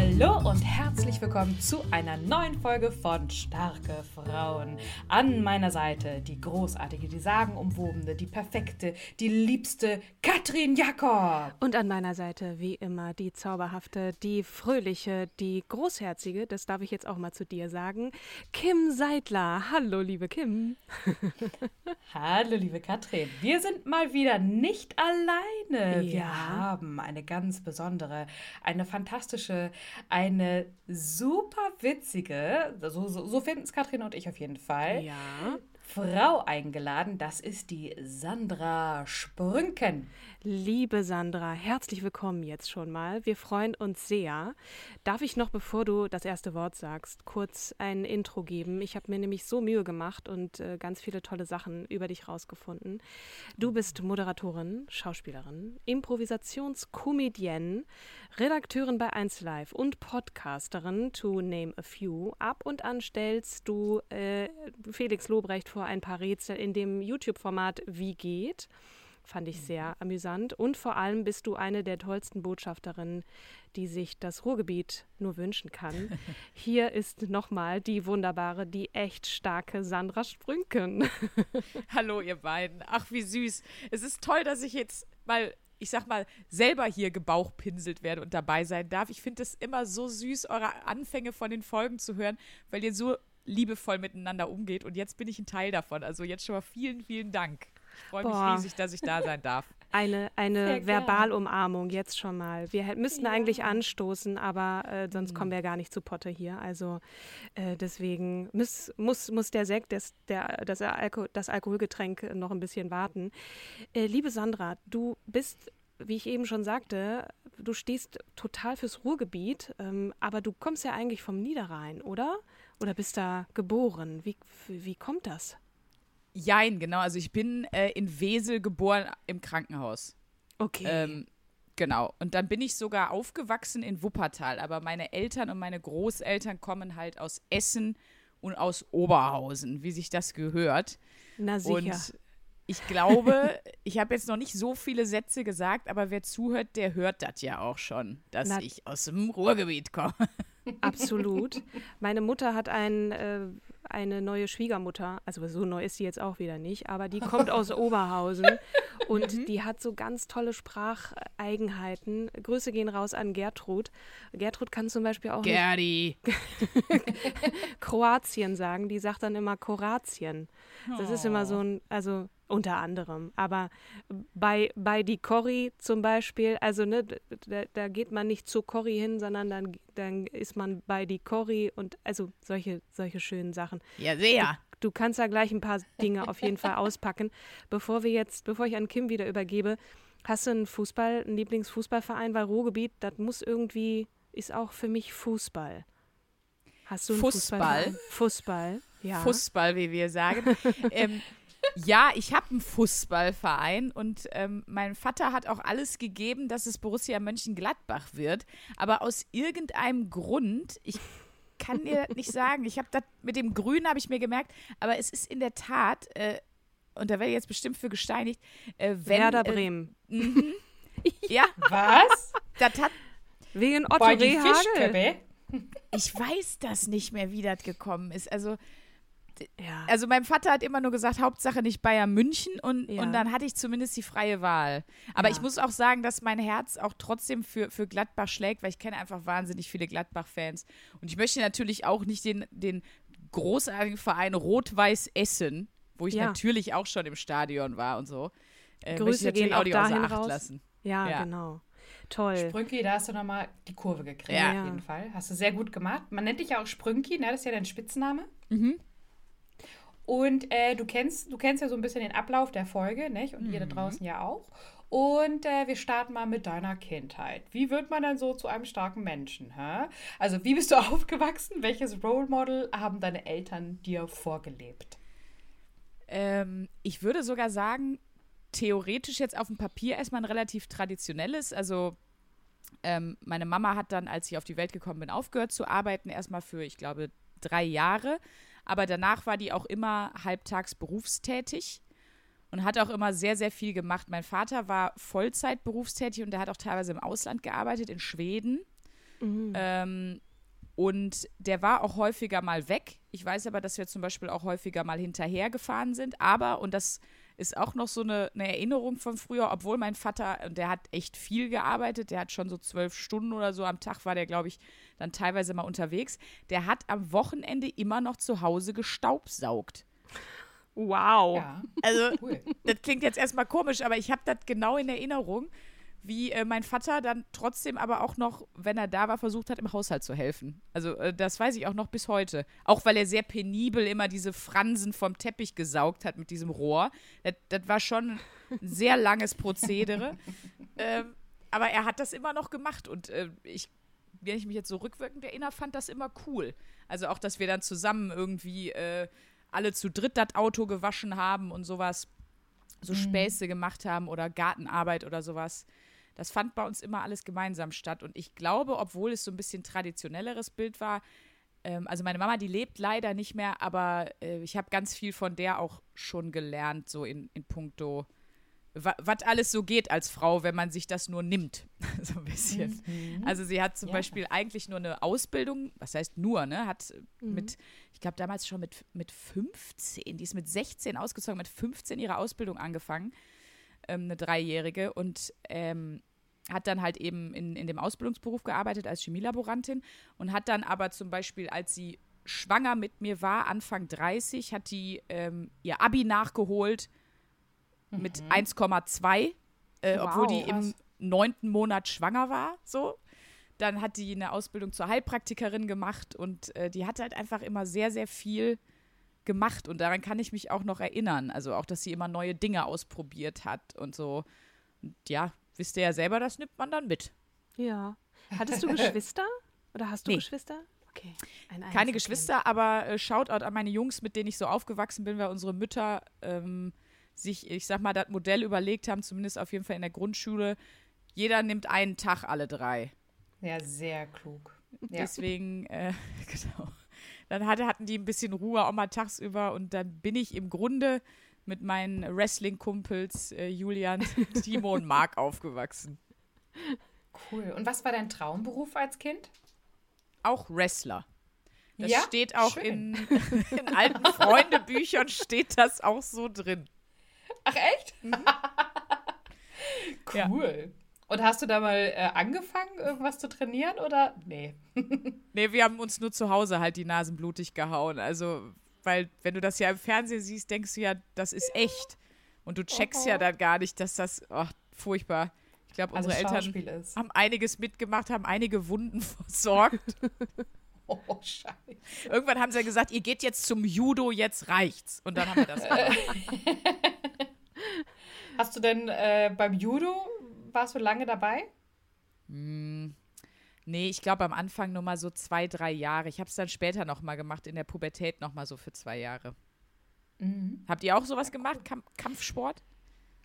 Hallo und herzlich willkommen zu einer neuen Folge von Starke Frauen. An meiner Seite die großartige, die sagenumwobene, die perfekte, die liebste Katrin Jakob. Und an meiner Seite, wie immer, die zauberhafte, die fröhliche, die großherzige, das darf ich jetzt auch mal zu dir sagen, Kim Seidler. Hallo, liebe Kim. Hallo, liebe Katrin. Wir sind mal wieder nicht alleine. Ja. Wir haben eine ganz besondere, eine fantastische, eine super witzige, so, so, so finden es Katrin und ich auf jeden Fall, Ja. Frau eingeladen. Das ist die Sandra Sprünken. Liebe Sandra, herzlich willkommen jetzt schon mal. Wir freuen uns sehr. Darf ich noch, bevor du das erste Wort sagst, kurz ein Intro geben? Ich habe mir nämlich so Mühe gemacht und äh, ganz viele tolle Sachen über dich rausgefunden. Du bist Moderatorin, Schauspielerin, Improvisationskomedienne, Redakteurin bei 1Live und Podcasterin, to name a few. Ab und an stellst du äh, Felix Lobrecht vor ein paar Rätsel in dem YouTube-Format Wie geht? Fand ich sehr amüsant. Und vor allem bist du eine der tollsten Botschafterinnen, die sich das Ruhrgebiet nur wünschen kann. Hier ist nochmal die wunderbare, die echt starke Sandra Sprünken. Hallo, ihr beiden. Ach, wie süß. Es ist toll, dass ich jetzt mal, ich sag mal, selber hier gebauchpinselt werde und dabei sein darf. Ich finde es immer so süß, eure Anfänge von den Folgen zu hören, weil ihr so liebevoll miteinander umgeht. Und jetzt bin ich ein Teil davon. Also jetzt schon mal vielen, vielen Dank. Ich freue mich Boah. riesig, dass ich da sein darf. Eine, eine. Verbalumarmung jetzt schon mal. Wir müssten eigentlich anstoßen, aber äh, sonst kommen wir gar nicht zu Potte hier. Also äh, deswegen muss, muss, muss der Sekt, das, der, das, Alko das Alkoholgetränk noch ein bisschen warten. Äh, liebe Sandra, du bist, wie ich eben schon sagte, du stehst total fürs Ruhrgebiet, ähm, aber du kommst ja eigentlich vom Niederrhein, oder? Oder bist da geboren? Wie, wie kommt das? Jein, genau. Also ich bin äh, in Wesel geboren im Krankenhaus. Okay. Ähm, genau. Und dann bin ich sogar aufgewachsen in Wuppertal. Aber meine Eltern und meine Großeltern kommen halt aus Essen und aus Oberhausen, wie sich das gehört. Na sicher. Und ich glaube, ich habe jetzt noch nicht so viele Sätze gesagt, aber wer zuhört, der hört das ja auch schon, dass Na- ich aus dem Ruhrgebiet komme. Absolut. Meine Mutter hat ein, äh, eine neue Schwiegermutter, also so neu ist sie jetzt auch wieder nicht, aber die kommt aus Oberhausen und die hat so ganz tolle Spracheigenheiten. Grüße gehen raus an Gertrud. Gertrud kann zum Beispiel auch Gerdi. Kroatien sagen, die sagt dann immer Kroatien. Das ist immer so ein, also unter anderem. Aber bei, bei die Corrie zum Beispiel, also ne, da, da geht man nicht zu Corrie hin, sondern dann, dann ist man bei die Corrie und also solche, solche schönen Sachen. Ja, sehr. Du kannst da gleich ein paar Dinge auf jeden Fall auspacken. Bevor wir jetzt, bevor ich an Kim wieder übergebe, hast du einen Fußball, einen Lieblingsfußballverein, weil Ruhrgebiet, das muss irgendwie, ist auch für mich Fußball. Hast du einen Fußball? Fußballverein? Fußball, ja. Fußball, wie wir sagen. ähm, ja, ich habe einen Fußballverein und ähm, mein Vater hat auch alles gegeben, dass es Borussia Mönchengladbach wird. Aber aus irgendeinem Grund, ich kann dir nicht sagen, ich habe das mit dem Grün habe ich mir gemerkt, aber es ist in der Tat, äh, und da werde ich jetzt bestimmt für gesteinigt, äh, wenn. Werder äh, Bremen. Ja, Was? das hat Wegen Otto Bei die Rehagel. Fischköppe? Ich weiß das nicht mehr, wie das gekommen ist. Also, Ja. Also mein Vater hat immer nur gesagt, Hauptsache nicht Bayern München und, Ja. und dann hatte ich zumindest die freie Wahl. Aber Ja. ich muss auch sagen, dass mein Herz auch trotzdem für, für Gladbach schlägt, weil ich kenne einfach wahnsinnig viele Gladbach-Fans. Und ich möchte natürlich auch nicht den, den großartigen Verein Rot-Weiß Essen, wo ich Ja. natürlich auch schon im Stadion war und so. Äh, möchte ich Grüße natürlich gehen auch außer dahin Acht raus. lassen. Ja, Ja. genau. Toll. Sprünki, da hast du nochmal die Kurve gekriegt, Ja. auf jeden Fall. Hast du sehr gut gemacht. Man nennt dich ja auch Sprünki, ne? Das ist ja dein Spitzname. Mhm. Und äh, du kennst, du kennst ja so ein bisschen den Ablauf der Folge, nicht? Und ihr da draußen ja auch. Und äh, wir starten mal mit deiner Kindheit. Wie wird man denn so zu einem starken Menschen? Hä? Also, wie bist du aufgewachsen? Welches Role Model haben deine Eltern dir vorgelebt? Ähm, ich würde sogar sagen, theoretisch jetzt auf dem Papier erstmal ein relativ traditionelles. Also ähm, meine Mama hat dann, als ich auf die Welt gekommen bin, aufgehört zu arbeiten, erstmal für, ich glaube, drei Jahre. Aber danach war die auch immer halbtags berufstätig und hat auch immer sehr, sehr viel gemacht. Mein Vater war Vollzeit berufstätig und der hat auch teilweise im Ausland gearbeitet, in Schweden. Ähm, und der war auch häufiger mal weg. Ich weiß aber, dass wir zum Beispiel auch häufiger mal hinterher gefahren sind. Aber, und das ist auch noch so eine, eine Erinnerung von früher, obwohl mein Vater, und der hat echt viel gearbeitet, der hat schon so zwölf Stunden oder so am Tag war der, glaube ich, dann teilweise mal unterwegs. Der hat am Wochenende immer noch zu Hause gestaubsaugt. Wow. Ja, Also, cool. das klingt jetzt erstmal komisch, aber ich habe das genau in Erinnerung, wie äh, mein Vater dann trotzdem aber auch noch, wenn er da war, versucht hat, im Haushalt zu helfen. Also äh, das weiß ich auch noch bis heute. Auch weil er sehr penibel immer diese Fransen vom Teppich gesaugt hat mit diesem Rohr. Das, das war schon ein sehr langes Prozedere. ähm, aber er hat das immer noch gemacht und äh, ich, wenn ich mich jetzt so rückwirkend erinnere, fand das immer cool. Also auch, dass wir dann zusammen irgendwie äh, alle zu dritt das Auto gewaschen haben und sowas so Späße gemacht haben oder Gartenarbeit oder sowas. Das fand bei uns immer alles gemeinsam statt. Und ich glaube, obwohl es so ein bisschen traditionelleres Bild war, ähm, also meine Mama, die lebt leider nicht mehr, aber äh, ich habe ganz viel von der auch schon gelernt, so in, in puncto, was alles so geht als Frau, wenn man sich das nur nimmt. so ein bisschen. Also sie hat zum Ja. Beispiel eigentlich nur eine Ausbildung, was heißt nur, ne? Hat mit, ich glaube damals schon mit, mit 15, die ist mit 16 ausgezogen, mit 15 ihre Ausbildung angefangen, ähm, eine Dreijährige und ähm, hat dann halt eben in, in dem Ausbildungsberuf gearbeitet als Chemielaborantin und hat dann aber zum Beispiel, als sie schwanger mit mir war, Anfang 30, hat die ähm, ihr Abi nachgeholt mit 1,2, äh, obwohl die im Krass. neunten Monat schwanger war, so. Dann hat die eine Ausbildung zur Heilpraktikerin gemacht und äh, die hat halt einfach immer sehr, sehr viel gemacht und daran kann ich mich auch noch erinnern. Also auch, dass sie immer neue Dinge ausprobiert hat und so. Und ja, wisst ihr ja selber, das nimmt man dann mit. Ja. Hattest du Geschwister? Oder hast du Nee. Geschwister? Okay. Ein Keine. Geschwister, aber äh, Shoutout an meine Jungs, mit denen ich so aufgewachsen bin, weil unsere Mütter ähm, sich, ich sag mal, das Modell überlegt haben, zumindest auf jeden Fall in der Grundschule. Jeder nimmt einen Tag alle drei. Ja, sehr klug. Ja. Deswegen, äh, genau. Dann hatte, hatten die ein bisschen Ruhe auch mal tagsüber und dann bin ich im Grunde mit meinen Wrestling-Kumpels äh, Julian, Timo und Marc aufgewachsen. Cool. Und was war dein Traumberuf als Kind? Auch Wrestler. Das Ja? steht auch Schön. in, in alten Freundebüchern steht das auch so drin. Ach, echt? Ja. cool. Und hast du da mal äh, angefangen, irgendwas zu trainieren oder? Nee. Nee, wir haben uns nur zu Hause halt die Nasen blutig gehauen. Also, weil, wenn du das ja im Fernsehen siehst, denkst du ja, das ist echt. Und du checkst ja dann gar nicht, dass das, oh, furchtbar. Ich glaube, Also unsere Eltern ist. haben einiges mitgemacht, haben einige Wunden versorgt. Oh, scheiße. Irgendwann haben sie ja gesagt, ihr geht jetzt zum Judo, jetzt reicht's. Und dann haben wir das gemacht. Hast du denn äh, beim Judo, warst du lange dabei? Nee, ich glaube am Anfang nur mal so zwei, drei Jahre. Ich habe es dann später noch mal gemacht, in der Pubertät noch mal so für zwei Jahre. Habt ihr auch sowas gemacht, Kamp Kampfsport?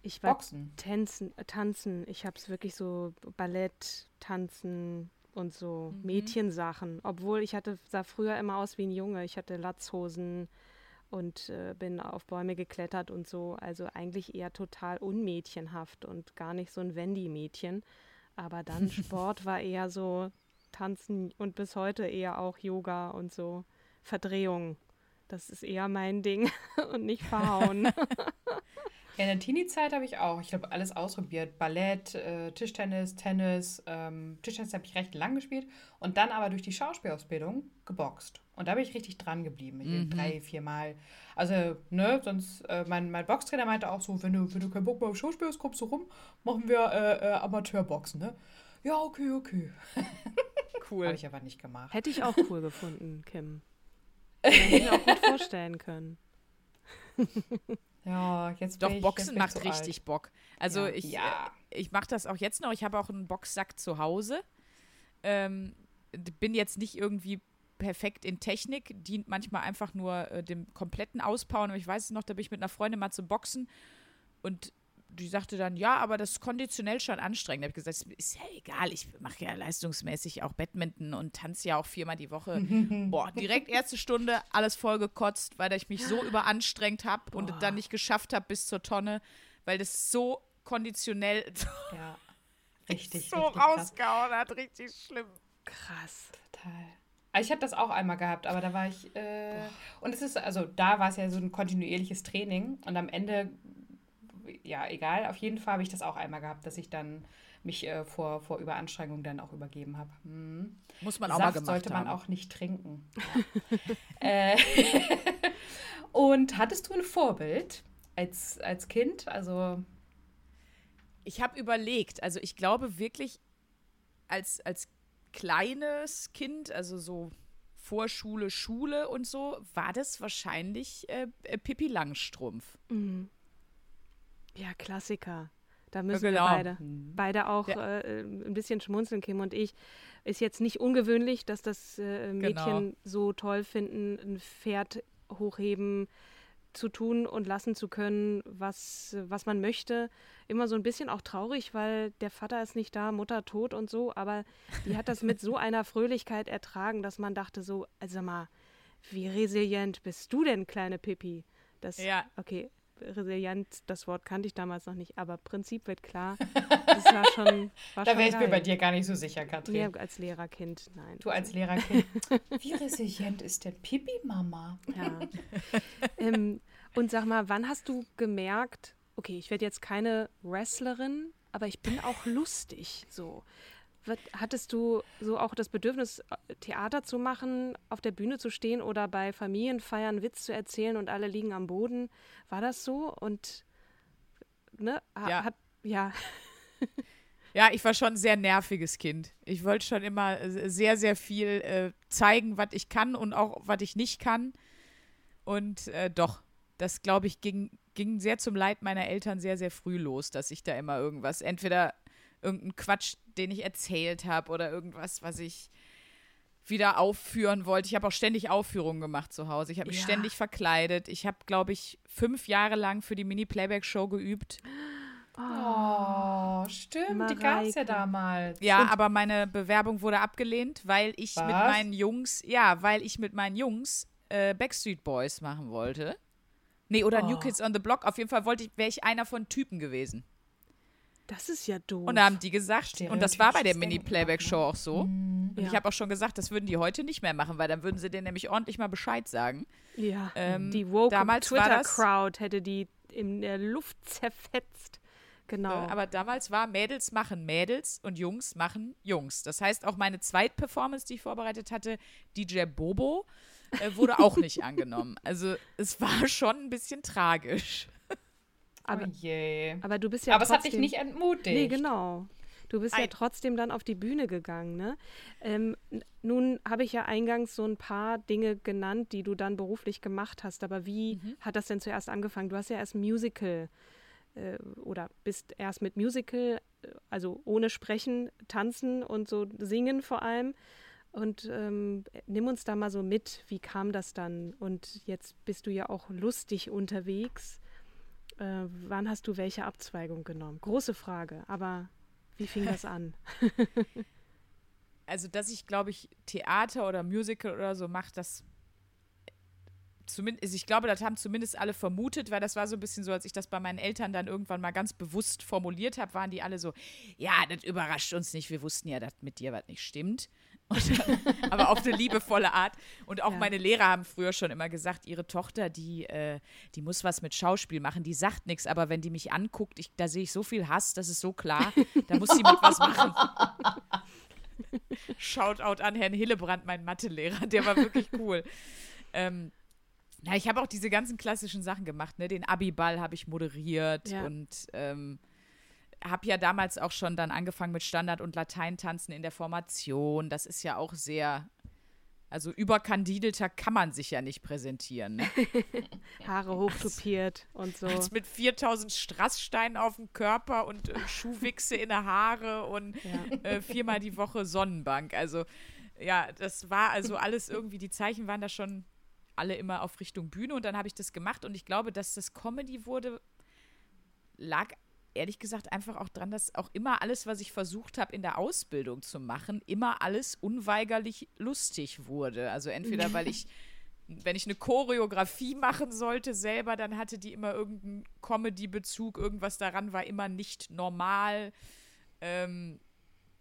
Ich war Boxen. Tänzen, äh, tanzen. Ich habe es wirklich so Ballett, Tanzen und so Mädchensachen. Obwohl ich hatte, sah früher immer aus wie ein Junge. Ich hatte Latzhosen und äh, bin auf Bäume geklettert und so. Also eigentlich eher total unmädchenhaft und gar nicht so ein Wendy-Mädchen. Aber dann Sport war eher so Tanzen und bis heute eher auch Yoga und so Verdrehungen. Das ist eher mein Ding und nicht verhauen. Ja, in der Teenie-Zeit habe ich auch, ich glaube, alles ausprobiert. Ballett, äh, Tischtennis, Tennis. Ähm, Tischtennis habe ich recht lang gespielt und dann aber durch die Schauspielausbildung geboxt. Und da bin ich richtig dran geblieben. Mhm. Drei, vier Mal. Also, ne, sonst, äh, mein, mein Boxtrainer meinte auch so, wenn du, wenn du keinen Bock mehr auf Schauspiel hast, kommst du rum, machen wir äh, äh, Amateurboxen, ne? Ja, okay, okay. Cool. Habe ich aber nicht gemacht. Hätte ich auch cool gefunden, Kim. Hätte ich mir auch gut vorstellen können. Ja, jetzt Doch, Boxen macht richtig alt. Bock. Also Ja. ich, Ja. äh, ich mache das auch jetzt noch. Ich habe auch einen Boxsack zu Hause. Ähm, bin jetzt nicht irgendwie perfekt in Technik, dient manchmal einfach nur äh, dem kompletten Auspowern. Und ich weiß es noch, da bin ich mit einer Freundin mal zu boxen und die sagte dann, ja, aber das ist konditionell schon anstrengend. Da habe ich gesagt, ist ja egal, ich mache ja leistungsmäßig auch Badminton und tanze ja auch viermal die Woche. Boah, direkt erste Stunde, alles voll gekotzt, weil ich mich so überanstrengt habe und dann nicht geschafft habe bis zur Tonne, weil das so konditionell Ja. Richtig, so richtig rausgehauen hat, richtig schlimm. Krass. Total. Also ich habe das auch einmal gehabt, aber da war ich. Äh, und es ist, also da war es ja so ein kontinuierliches Training und am Ende, ja, egal, auf jeden Fall habe ich das auch einmal gehabt, dass ich dann mich äh, vor, vor Überanstrengung dann auch übergeben habe. Hm. Muss man auch Saft mal gemacht sollte man haben. auch nicht trinken. Ja. äh, und hattest du ein Vorbild als, als Kind? Also, Ich habe überlegt, also ich glaube wirklich, als, als kleines Kind, also so Vorschule, Schule und so, war das wahrscheinlich äh, äh, Pippi Langstrumpf. Mhm. Ja, Klassiker. Da müssen genau. wir beide, beide auch Ja. äh, ein bisschen schmunzeln, Kim und ich. Ist jetzt nicht ungewöhnlich, dass das äh, Mädchen Genau. so toll finden, ein Pferd hochheben zu tun und lassen zu können, was, was man möchte. Immer so ein bisschen auch traurig, weil der Vater ist nicht da, Mutter tot und so, aber die hat das mit so einer Fröhlichkeit ertragen, dass man dachte so, also mal, wie resilient bist du denn, kleine Pippi? Das, Ja. okay, resilient, das Wort kannte ich damals noch nicht, aber Prinzip wird klar. Das war schon, war da wäre ich mir bei dir gar nicht so sicher, Katrin. Nee, als Lehrerkind, nein. Du als Lehrerkind. Wie resilient ist denn Pipi, Mama? Ja. ähm, und sag mal, wann hast du gemerkt, okay, ich werde jetzt keine Wrestlerin, aber ich bin auch lustig, so. Hattest du so auch das Bedürfnis, äh, Theater zu machen, auf der Bühne zu stehen oder bei Familienfeiern Witz zu erzählen und alle liegen am Boden? War das so? Und ne, ha- Ja. hat ja, Ja, ich war schon ein sehr nerviges Kind. Ich wollte schon immer äh, sehr, sehr viel äh, zeigen, was ich kann und auch, was ich nicht kann. Und äh, doch, das, glaube ich, ging, ging sehr zum Leid meiner Eltern sehr, sehr früh los, dass ich da immer irgendwas, entweder irgendeinen Quatsch, den ich erzählt habe oder irgendwas, was ich wieder aufführen wollte. Ich habe auch ständig Aufführungen gemacht zu Hause. Ich habe mich Ja. ständig verkleidet. Ich habe, glaube ich, fünf Jahre lang für die Mini-Playback-Show geübt. Oh, stimmt, die gab es ja Mareike. damals. Ja, Und aber meine Bewerbung wurde abgelehnt, weil ich mit Was? meinen Jungs, ja, weil ich mit meinen Jungs äh, Backstreet Boys machen wollte. Nee, oder New Oh. Kids on the Block. Auf jeden Fall wollte ich, wäre ich einer von Typen gewesen. Das ist ja doof. Und da haben die gesagt, und das war bei der Mini-Playback-Show auch so. Und Ja. ich habe auch schon gesagt, das würden die heute nicht mehr machen, weil dann würden sie denen nämlich ordentlich mal Bescheid sagen. ja, ähm, die woke Twitter-Crowd hätte die in der Luft zerfetzt. Genau. Äh, Aber damals war Mädels machen Mädels und Jungs machen Jungs. Das heißt, auch meine Zweitperformance, die ich vorbereitet hatte, DJ Bobo, äh, wurde auch nicht angenommen. Also es war schon ein bisschen tragisch. Aber, oh je. aber du bist ja aber es trotzdem, hat dich nicht entmutigt. Nee, genau. Du bist ja Nein. trotzdem dann auf die Bühne gegangen, ne? Ähm, nun habe ich ja eingangs so ein paar Dinge genannt, die du dann beruflich gemacht hast. Aber wie Mhm. hat das denn zuerst angefangen? Du hast ja erst Musical äh, oder bist erst mit Musical, äh, also ohne Sprechen, Tanzen und so Singen vor allem. Und ähm, nimm uns da mal so mit, wie kam das dann? Und jetzt bist du ja auch lustig unterwegs. Äh, wann hast du welche Abzweigung genommen? Große Frage, aber wie fing das an? Also, dass ich, glaube ich, Theater oder Musical oder so mache, das zumindest, ich glaube, das haben zumindest alle vermutet, weil das war so ein bisschen so, als ich das bei meinen Eltern dann irgendwann mal ganz bewusst formuliert habe, waren die alle so, ja, das überrascht uns nicht, wir wussten ja, dass mit dir was nicht stimmt. Dann, aber auf eine liebevolle Art. Und auch Ja. meine Lehrer haben früher schon immer gesagt, ihre Tochter, die, äh, die muss was mit Schauspiel machen, die sagt nichts, aber wenn die mich anguckt, ich, da sehe ich so viel Hass, das ist so klar, da muss sie mit was machen. Shoutout an Herrn Hillebrand, mein Mathelehrer, der war wirklich cool. Ähm, ja, ich habe auch diese ganzen klassischen Sachen gemacht, ne? Den Abiball habe ich moderiert Ja. und ähm, habe ja damals auch schon dann angefangen mit Standard- und Lateintanzen in der Formation. Das ist ja auch sehr, also überkandidelter kann man sich ja nicht präsentieren. Ne? Haare hochtupiert und so. Als mit 4000 Strasssteinen auf dem Körper und äh, Schuhwichse in der Haare und äh, viermal die Woche Sonnenbank. Also ja, das war also alles irgendwie, die Zeichen waren da schon alle immer auf Richtung Bühne und dann habe ich das gemacht und ich glaube, dass das Comedy wurde, lag ehrlich gesagt einfach auch dran, dass auch immer alles, was ich versucht habe in der Ausbildung zu machen, immer alles unweigerlich lustig wurde. Also entweder weil ich wenn ich eine Choreografie machen sollte selber, dann hatte die immer irgendeinen Comedy-Bezug, irgendwas daran war immer nicht normal. Ähm,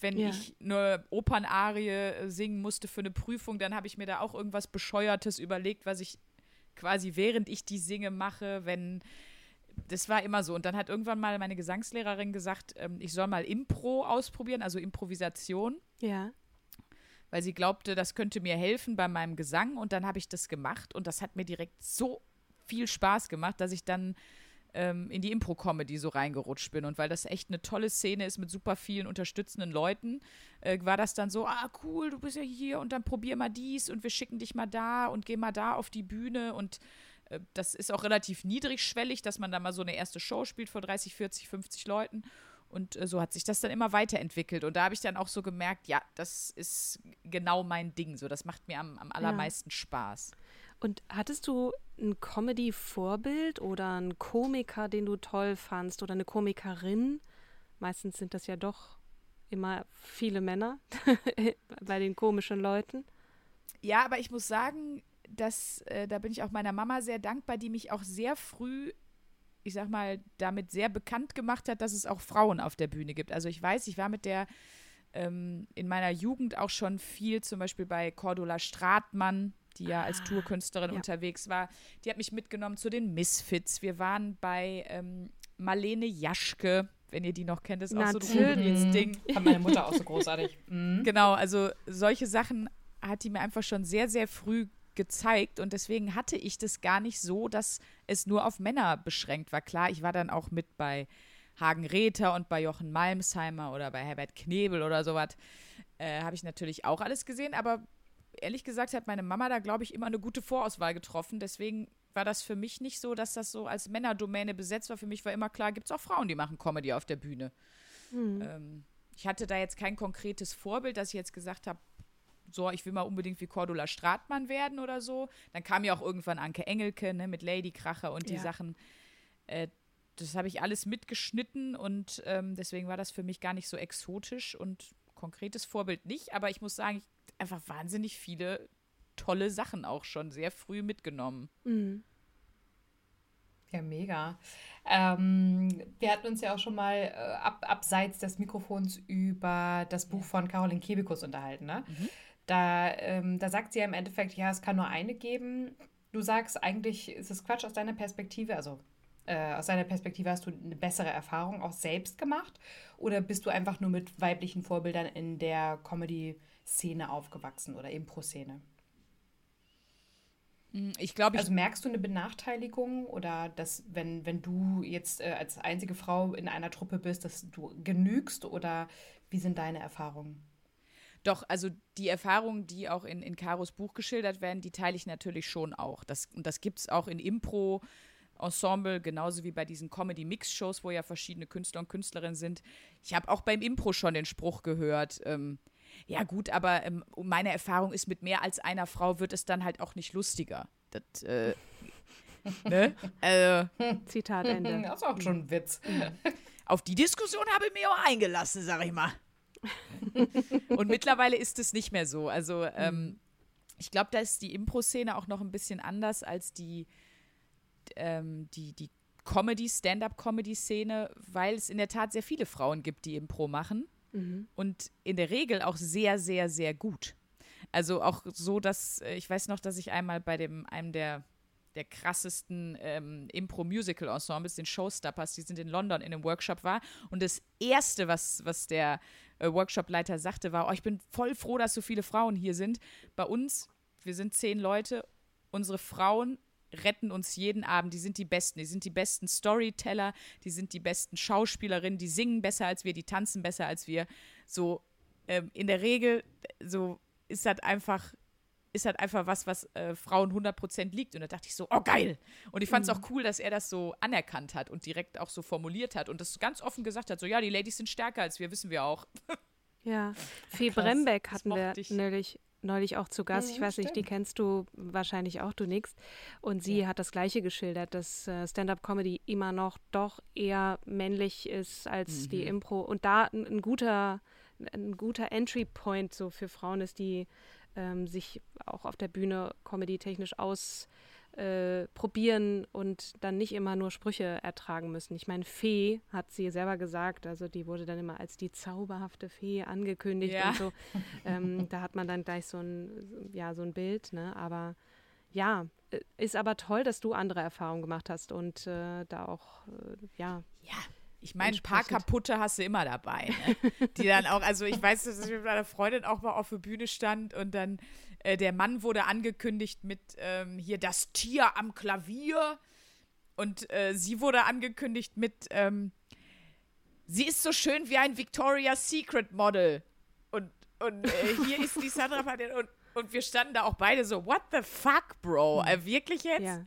wenn Ja. ich eine Opernarie äh, singen musste für eine Prüfung, dann habe ich mir da auch irgendwas Bescheuertes überlegt, was ich quasi während ich die singe mache, wenn das war immer so. Und dann hat irgendwann mal meine Gesangslehrerin gesagt, ähm, ich soll mal Impro ausprobieren, also Improvisation Ja. weil sie glaubte, das könnte mir helfen bei meinem Gesang. Und dann habe ich das gemacht und das hat mir direkt so viel Spaß gemacht, dass ich dann ähm, in die Impro-Comedy so reingerutscht bin. Und weil das echt eine tolle Szene ist mit super vielen unterstützenden Leuten, äh, war das dann so, ah cool, du bist ja hier und dann probier mal dies und wir schicken dich mal da und geh mal da auf die Bühne und das ist auch relativ niedrigschwellig, dass man da mal so eine erste Show spielt vor 30, 40, 50 Leuten. Und äh, so hat sich das dann immer weiterentwickelt. Und da habe ich dann auch so gemerkt, ja, das ist genau mein Ding. So, das macht mir am, am allermeisten Spaß. Und hattest du ein Comedy-Vorbild oder einen Komiker, den du toll fandst oder eine Komikerin? Meistens sind das ja doch immer viele Männer bei den komischen Leuten. Ja, aber ich muss sagen, dass äh, da bin ich auch meiner Mama sehr dankbar, die mich auch sehr früh, ich sag mal, damit sehr bekannt gemacht hat, dass es auch Frauen auf der Bühne gibt. Also ich weiß, ich war mit der ähm, in meiner Jugend auch schon viel, zum Beispiel bei Cordula Stratmann, die ja als Tourkünstlerin ja. unterwegs war. Die hat mich mitgenommen zu den Misfits. Wir waren bei ähm, Marlene Jaschke, wenn ihr die noch kennt, ist auch so ein Ding. Fand meine Mutter auch so großartig. Mhm. Genau, also solche Sachen hat die mir einfach schon sehr, sehr früh gezeigt und deswegen hatte ich das gar nicht so, dass es nur auf Männer beschränkt war. Klar, ich war dann auch mit bei Hagen Räther und bei Jochen Malmsheimer oder bei Herbert Knebel oder sowas. Äh, Habe ich natürlich auch alles gesehen, aber ehrlich gesagt hat meine Mama da, glaube ich, immer eine gute Vorauswahl getroffen. Deswegen war das für mich nicht so, dass das so als Männerdomäne besetzt war. Für mich war immer klar, gibt es auch Frauen, die machen Comedy auf der Bühne. Ähm, ich hatte da jetzt kein konkretes Vorbild, dass ich jetzt gesagt habe, so, ich will mal unbedingt wie Cordula Stratmann werden oder so. Dann kam ja auch irgendwann Anke Engelke ne, mit Lady Kracher und die Ja. Sachen. Äh, das habe ich alles mitgeschnitten und ähm, deswegen war das für mich gar nicht so exotisch und konkretes Vorbild nicht. Aber ich muss sagen, ich einfach wahnsinnig viele tolle Sachen auch schon sehr früh mitgenommen. Mhm. Ja, mega. Ähm, wir hatten uns ja auch schon mal äh, ab, abseits des Mikrofons über das Buch von Caroline Kebekus unterhalten. Ne? Da, ähm, da sagt sie ja im Endeffekt, ja, es kann nur eine geben. Du sagst, eigentlich ist es Quatsch aus deiner Perspektive, also äh, aus deiner Perspektive hast du eine bessere Erfahrung auch selbst gemacht oder bist du einfach nur mit weiblichen Vorbildern in der Comedy-Szene aufgewachsen oder Impro-Szene? Ich glaube, Also merkst du eine Benachteiligung oder dass, wenn, wenn du jetzt äh, als einzige Frau in einer Truppe bist, dass du genügst oder wie sind deine Erfahrungen? Doch, also die Erfahrungen, die auch in, in Karos Buch geschildert werden, die teile ich natürlich schon auch. Das, und das gibt es auch in Impro-Ensemble, genauso wie bei diesen Comedy-Mix-Shows, wo ja verschiedene Künstler und Künstlerinnen sind. Ich habe auch beim Impro schon den Spruch gehört, ähm, ja gut, aber ähm, meine Erfahrung ist, mit mehr als einer Frau wird es dann halt auch nicht lustiger. Das, äh, ne? Also, Zitat Ende. Das ist auch schon ein Witz. auf die Diskussion habe ich mich auch eingelassen, sag ich mal. Und mittlerweile ist es nicht mehr so. Also ähm, ich glaube, da ist die Impro-Szene auch noch ein bisschen anders als die, ähm, die, die Comedy, Stand-up-Comedy-Szene, weil es in der Tat sehr viele Frauen gibt, die Impro machen. mhm. und in der Regel auch sehr, sehr, sehr gut. Also auch so, dass äh, ich weiß noch, dass ich einmal bei dem einem der der krassesten ähm, Impro-Musical-Ensembles, den Showstoppers, die sind in London in einem Workshop war. Und das Erste, was, was der äh, Workshop-Leiter sagte, war, oh, ich bin voll froh, dass so viele Frauen hier sind. Bei uns, wir sind zehn Leute, unsere Frauen retten uns jeden Abend. Die sind die Besten. Die sind die besten Storyteller, die sind die besten Schauspielerinnen, die singen besser als wir, die tanzen besser als wir. So ähm, in der Regel, so ist das einfach ist halt einfach was, was äh, Frauen 100% liegt. Und da dachte ich so, oh geil. Und ich fand es mhm. auch cool, dass er das so anerkannt hat und direkt auch so formuliert hat und das ganz offen gesagt hat, so ja, die Ladies sind stärker als wir, wissen wir auch. Ja, Fee Brembeck hatten wir neulich neulich auch zu Gast. Ja, ich weiß stimmt. nicht, die kennst du wahrscheinlich auch, du nix. Und sie ja. hat das Gleiche geschildert, dass äh, Stand-up-Comedy immer noch doch eher männlich ist als mhm. die Impro. Und da ein, ein guter, ein guter Entry-Point so für Frauen ist, die ähm, sich auch auf der Bühne comedy-technisch aus äh, und dann nicht immer nur Sprüche ertragen müssen. Ich meine, Fee hat sie selber gesagt, also die wurde dann immer als die zauberhafte Fee angekündigt ja. und so. Ähm, da hat man dann gleich so ein, ja, so ein Bild, ne? Aber ja, äh, ist aber toll, dass du andere Erfahrungen gemacht hast und äh, da auch, äh, ja. Ja. Ich meine, ein paar kaputte hast du immer dabei, ne? die dann auch, also ich weiß, dass ich mit meiner Freundin auch mal auf der Bühne stand und dann äh, der Mann wurde angekündigt mit ähm, hier das Tier am Klavier. Und äh, sie wurde angekündigt mit, ähm, sie ist so schön wie ein Victoria's Secret Model. Und, und äh, hier ist die Sandra Patin und, und wir standen da auch beide so, what the fuck, Bro? Mhm. Äh, wirklich jetzt? Ja.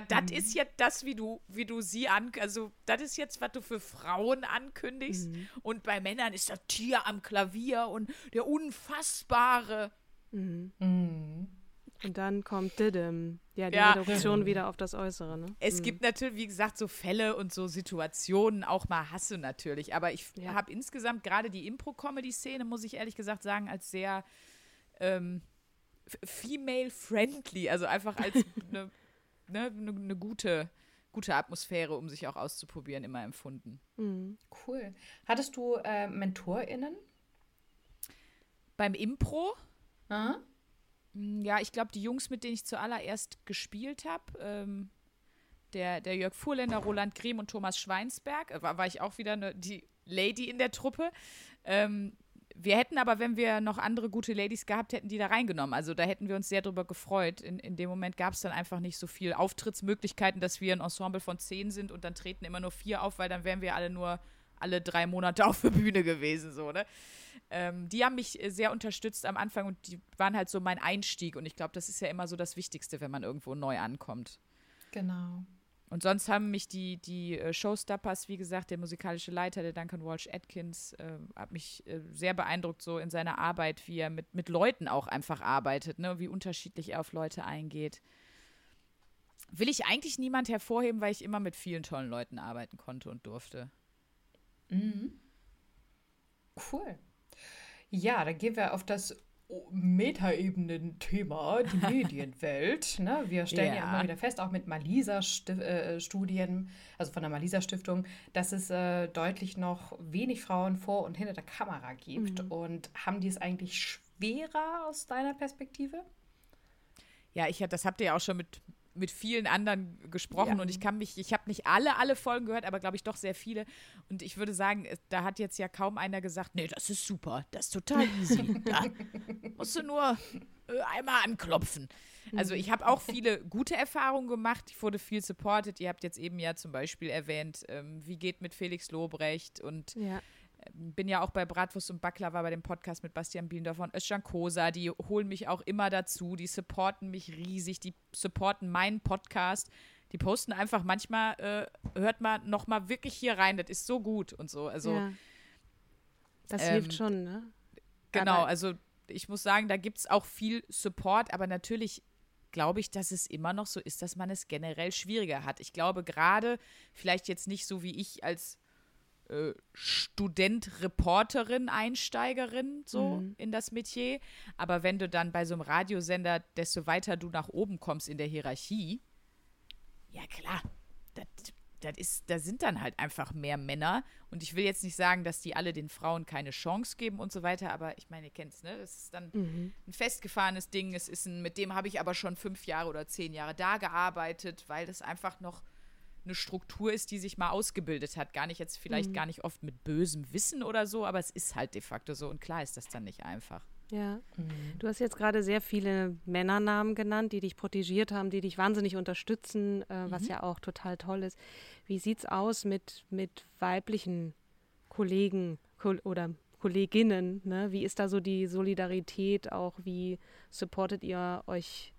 Das mhm. ist jetzt das, wie du, wie du sie an, also das ist jetzt, was du für Frauen ankündigst. Mhm. Und bei Männern ist das Tier am Klavier und der unfassbare. Mhm. Mhm. Und dann kommt Didim. Ja, die ja. Reduktion wieder auf das Äußere. Ne? Es mhm. gibt natürlich, wie gesagt, so Fälle und so Situationen, auch mal Hasse natürlich. Aber ich ja. habe insgesamt gerade die Impro-Comedy-Szene, muss ich ehrlich gesagt sagen, als sehr ähm, female-friendly, also einfach als eine ne, ne, ne gute, gute Atmosphäre, um sich auch auszuprobieren, immer empfunden. Mhm. Cool. Hattest du äh, MentorInnen? Beim Impro? Aha. Hm, ja, ich glaube, die Jungs, mit denen ich zuallererst gespielt habe, ähm, der, der Jörg Fuhrländer, Roland Grimm und Thomas Schweinsberg, äh, war, war ich auch wieder ne, die Lady in der Truppe. Ähm, wir hätten aber, wenn wir noch andere gute Ladies gehabt hätten, die da reingenommen. Also da hätten wir uns sehr drüber gefreut. In, in dem Moment gab es dann einfach nicht so viel Auftrittsmöglichkeiten, dass wir ein Ensemble von zehn sind und dann treten immer nur vier auf, weil dann wären wir alle nur alle drei Monate auf der Bühne gewesen, so, ne? Ähm, die haben mich sehr unterstützt am Anfang und die waren halt so mein Einstieg. Und ich glaube, das ist ja immer so das Wichtigste, wenn man irgendwo neu ankommt. Genau. Und sonst haben mich die, die äh, Showstoppers, wie gesagt, der musikalische Leiter, der Duncan Walsh Atkins, äh, hat mich äh, sehr beeindruckt, so in seiner Arbeit, wie er mit, mit Leuten auch einfach arbeitet, ne? wie unterschiedlich er auf Leute eingeht. Will ich eigentlich niemand hervorheben, weil ich immer mit vielen tollen Leuten arbeiten konnte und durfte. Mhm. Cool. Ja, dann gehen wir auf das Metaebenen-Thema, die Medienwelt. ne? Wir stellen ja. ja. immer wieder fest, auch mit Malisa-Studien, äh, also von der Malisa-Stiftung, dass es äh, deutlich noch wenig Frauen vor und hinter der Kamera gibt. Mhm. Und haben die es eigentlich schwerer aus deiner Perspektive? Ja, ich, das habt ihr ja auch schon mit mit vielen anderen gesprochen ja. und ich kann mich, ich habe nicht alle, alle Folgen gehört, aber glaube ich doch sehr viele. Und ich würde sagen, da hat jetzt ja kaum einer gesagt, nee, das ist super, das ist total easy. da musst du nur äh, einmal anklopfen. Also ich habe auch viele gute Erfahrungen gemacht. Ich wurde viel supported. Ihr habt jetzt eben ja zum Beispiel erwähnt, ähm, wie geht mit Felix Lobrecht und ja bin ja auch bei Bratwurst und Baklava bei dem Podcast mit Bastian Bielendorfer und Özcan Kosa. Die holen mich auch immer dazu. Die supporten mich riesig. Die supporten meinen Podcast. Die posten einfach manchmal, äh, hört man noch mal wirklich hier rein. Das ist so gut und so. Also, ja. Das ähm, hilft schon, ne? Genau, aber also ich muss sagen, da gibt es auch viel Support, aber natürlich glaube ich, dass es immer noch so ist, dass man es generell schwieriger hat. Ich glaube gerade, vielleicht jetzt nicht so wie ich als äh, Student, Reporterin, Einsteigerin so mhm. in das Metier. Aber wenn du dann bei so einem Radiosender, desto weiter du nach oben kommst in der Hierarchie, ja klar, das, das ist, da sind dann halt einfach mehr Männer. Und ich will jetzt nicht sagen, dass die alle den Frauen keine Chance geben und so weiter, aber ich meine, ihr kennt es, ne? Das ist dann mhm. ein festgefahrenes Ding. Es ist ein, mit dem habe ich aber schon fünf Jahre oder zehn Jahre da gearbeitet, weil das einfach noch eine Struktur ist, die sich mal ausgebildet hat. Gar nicht jetzt vielleicht mhm. gar nicht oft mit bösem Wissen oder so, aber es ist halt de facto so. Und klar ist das dann nicht einfach. Ja. Mhm. Du hast jetzt gerade sehr viele Männernamen genannt, die dich protegiert haben, die dich wahnsinnig unterstützen, äh, was mhm. ja auch total toll ist. Wie sieht es aus mit, mit weiblichen Kollegen Ko oder Kolleginnen? Ne? Wie ist da so die Solidarität auch? Wie supportet ihr euch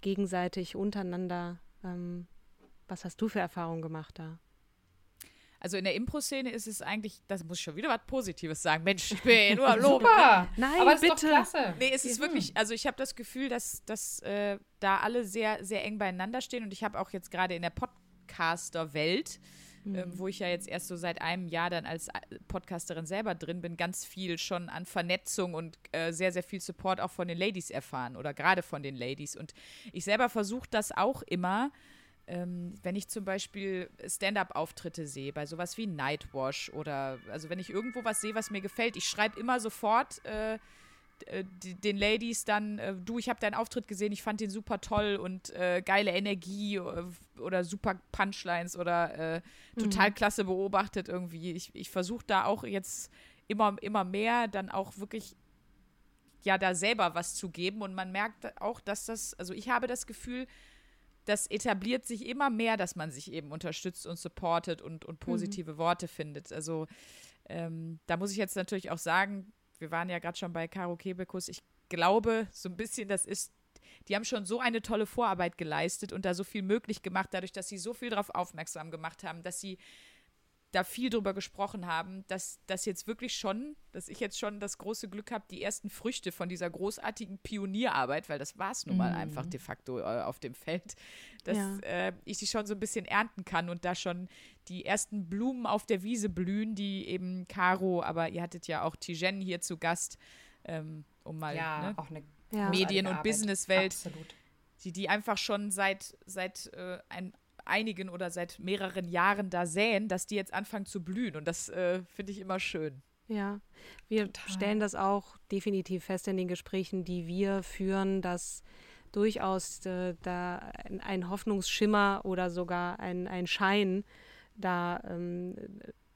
gegenseitig untereinander? Ähm, was hast du für Erfahrungen gemacht da? Also in der Impro-Szene ist es eigentlich, das muss ich schon wieder was Positives sagen. Mensch, ich bin nur loben. Super. Nein, aber bitte. Ist doch klasse. Nee, es ist wirklich, also ich habe das Gefühl, dass, dass äh, da alle sehr, sehr eng beieinander stehen und ich habe auch jetzt gerade in der Podcaster-Welt, mhm. äh, wo ich ja jetzt erst so seit einem Jahr dann als äh, Podcasterin selber drin bin, ganz viel schon an Vernetzung und äh, sehr, sehr viel Support auch von den Ladies erfahren oder gerade von den Ladies. Und ich selber versuche das auch immer, ähm, wenn ich zum Beispiel Stand-up-Auftritte sehe, bei sowas wie Nightwash oder also wenn ich irgendwo was sehe, was mir gefällt, ich schreibe immer sofort äh, äh den Ladies dann, äh, du, ich habe deinen Auftritt gesehen, ich fand den super toll und äh, geile Energie äh, oder super Punchlines oder äh, total mhm. klasse beobachtet irgendwie. Ich, ich versuche da auch jetzt immer, immer mehr dann auch wirklich ja da selber was zu geben und man merkt auch, dass das, also ich habe das Gefühl, das etabliert sich immer mehr, dass man sich eben unterstützt und supportet und, und positive mhm. Worte findet. Also ähm, da muss ich jetzt natürlich auch sagen, wir waren ja gerade schon bei Caro Kebekus. Ich glaube, so ein bisschen, das ist, die haben schon so eine tolle Vorarbeit geleistet und da so viel möglich gemacht, dadurch, dass sie so viel darauf aufmerksam gemacht haben, dass sie da viel drüber gesprochen haben, dass das jetzt wirklich schon, dass ich jetzt schon das große Glück habe, die ersten Früchte von dieser großartigen Pionierarbeit, weil das war es nun mal mm. einfach de facto äh, auf dem Feld, dass ja. äh, ich die schon so ein bisschen ernten kann und da schon die ersten Blumen auf der Wiese blühen, die eben Caro, aber ihr hattet ja auch Tijen hier zu Gast, ähm, um mal ja, ne, auch eine Medien- und Businesswelt, die die einfach schon seit, seit äh, ein einigen oder seit mehreren Jahren da säen, dass die jetzt anfangen zu blühen. Und das äh, finde ich immer schön. Ja, wir Total. stellen das auch definitiv fest in den Gesprächen, die wir führen, dass durchaus äh, da ein, Hoffnungsschimmer oder sogar ein, ein Schein da ähm,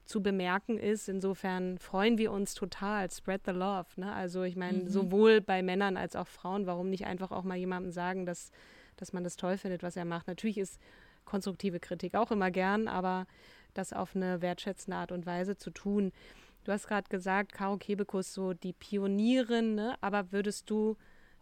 zu bemerken ist. Insofern freuen wir uns total. Spread the love. Ne? Also ich meine, mhm. sowohl bei Männern als auch Frauen, warum nicht einfach auch mal jemandem sagen, dass, dass man das toll findet, was er macht. Natürlich ist konstruktive Kritik auch immer gern, aber das auf eine wertschätzende Art und Weise zu tun. Du hast gerade gesagt, Caro Kebekus, so die Pionierin, ne? aber würdest du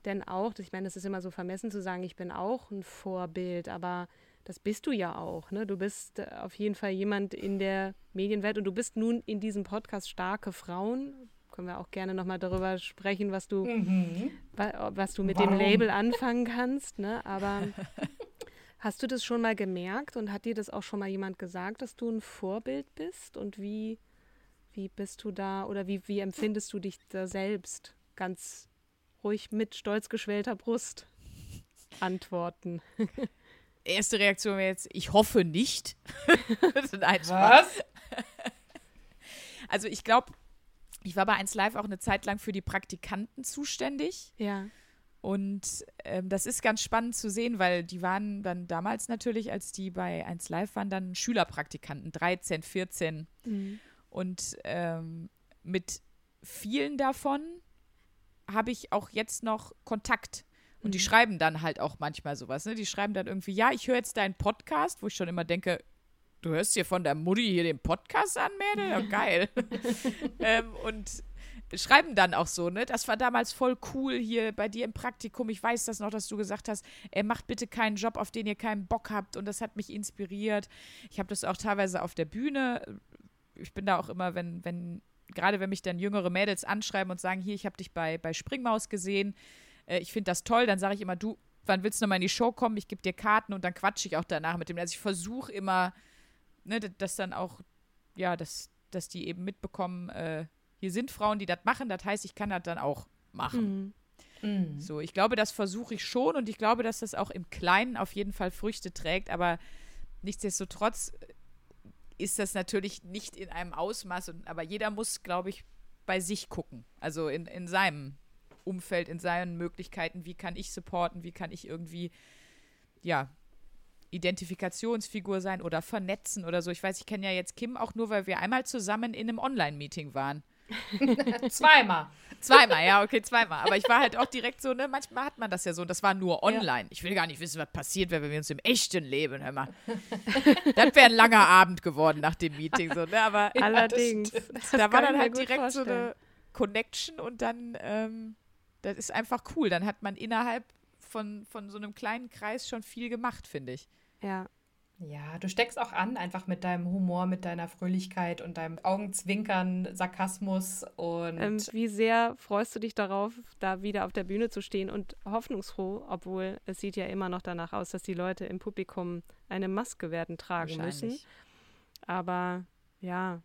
denn auch, ich meine, es ist immer so vermessen zu sagen, ich bin auch ein Vorbild, aber das bist du ja auch. Ne? Du bist äh, auf jeden Fall jemand in der Medienwelt und du bist nun in diesem Podcast starke Frauen. Können wir auch gerne nochmal darüber sprechen, was du, mhm. wa was du mit Warum? dem Label anfangen kannst. Ne? Aber Hast du das schon mal gemerkt und hat dir das auch schon mal jemand gesagt, dass du ein Vorbild bist? Und wie, wie bist du da oder wie, wie empfindest du dich da selbst? Ganz ruhig mit stolz geschwellter Brust antworten. Erste Reaktion wäre jetzt, ich hoffe nicht. Nein, Was? Also ich glaube, ich war bei 1 Live auch eine Zeit lang für die Praktikanten zuständig. Ja. Und ähm, das ist ganz spannend zu sehen, weil die waren dann damals natürlich, als die bei 1 Live waren, dann Schülerpraktikanten, 13, 14. Mhm. Und ähm, mit vielen davon habe ich auch jetzt noch Kontakt. Und mhm. die schreiben dann halt auch manchmal sowas. Ne? Die schreiben dann irgendwie, ja, ich höre jetzt deinen Podcast, wo ich schon immer denke, du hörst hier von der Mutti hier den Podcast an, Mädel? Ja, geil. ähm, und schreiben dann auch so, ne? Das war damals voll cool hier bei dir im Praktikum. Ich weiß das noch, dass du gesagt hast, er macht bitte keinen Job, auf den ihr keinen Bock habt. Und das hat mich inspiriert. Ich habe das auch teilweise auf der Bühne. Ich bin da auch immer, wenn, wenn, gerade wenn mich dann jüngere Mädels anschreiben und sagen, hier, ich habe dich bei, bei Springmaus gesehen. Äh, ich finde das toll. Dann sage ich immer, du, wann willst du nochmal in die Show kommen? Ich gebe dir Karten und dann quatsche ich auch danach mit dem. Also ich versuche immer, ne, dass dann auch, ja, dass, dass die eben mitbekommen, äh, hier sind Frauen, die das machen, das heißt, ich kann das dann auch machen. Mhm. Mhm. So, ich glaube, das versuche ich schon und ich glaube, dass das auch im Kleinen auf jeden Fall Früchte trägt, aber nichtsdestotrotz ist das natürlich nicht in einem Ausmaß, und, aber jeder muss, glaube ich, bei sich gucken. Also in, in seinem Umfeld, in seinen Möglichkeiten, wie kann ich supporten, wie kann ich irgendwie, ja, Identifikationsfigur sein oder vernetzen oder so. Ich weiß, ich kenne ja jetzt Kim auch nur, weil wir einmal zusammen in einem Online-Meeting waren. zweimal. Zweimal, ja, okay, zweimal. Aber ich war halt auch direkt so, ne, manchmal hat man das ja so, das war nur online. Ja. Ich will gar nicht wissen, was passiert, wenn wir uns im echten Leben, hör mal. das wäre ein langer Abend geworden nach dem Meeting, so, ne, aber. Allerdings. da war dann halt direkt vorstellen. so eine Connection und dann, ähm, das ist einfach cool. Dann hat man innerhalb von, von so einem kleinen Kreis schon viel gemacht, finde ich. Ja, ja, du steckst auch an, einfach mit deinem Humor, mit deiner Fröhlichkeit und deinem Augenzwinkern, Sarkasmus und. Ähm, wie sehr freust du dich darauf, da wieder auf der Bühne zu stehen und hoffnungsfroh, obwohl es sieht ja immer noch danach aus, dass die Leute im Publikum eine Maske werden tragen müssen. Aber ja,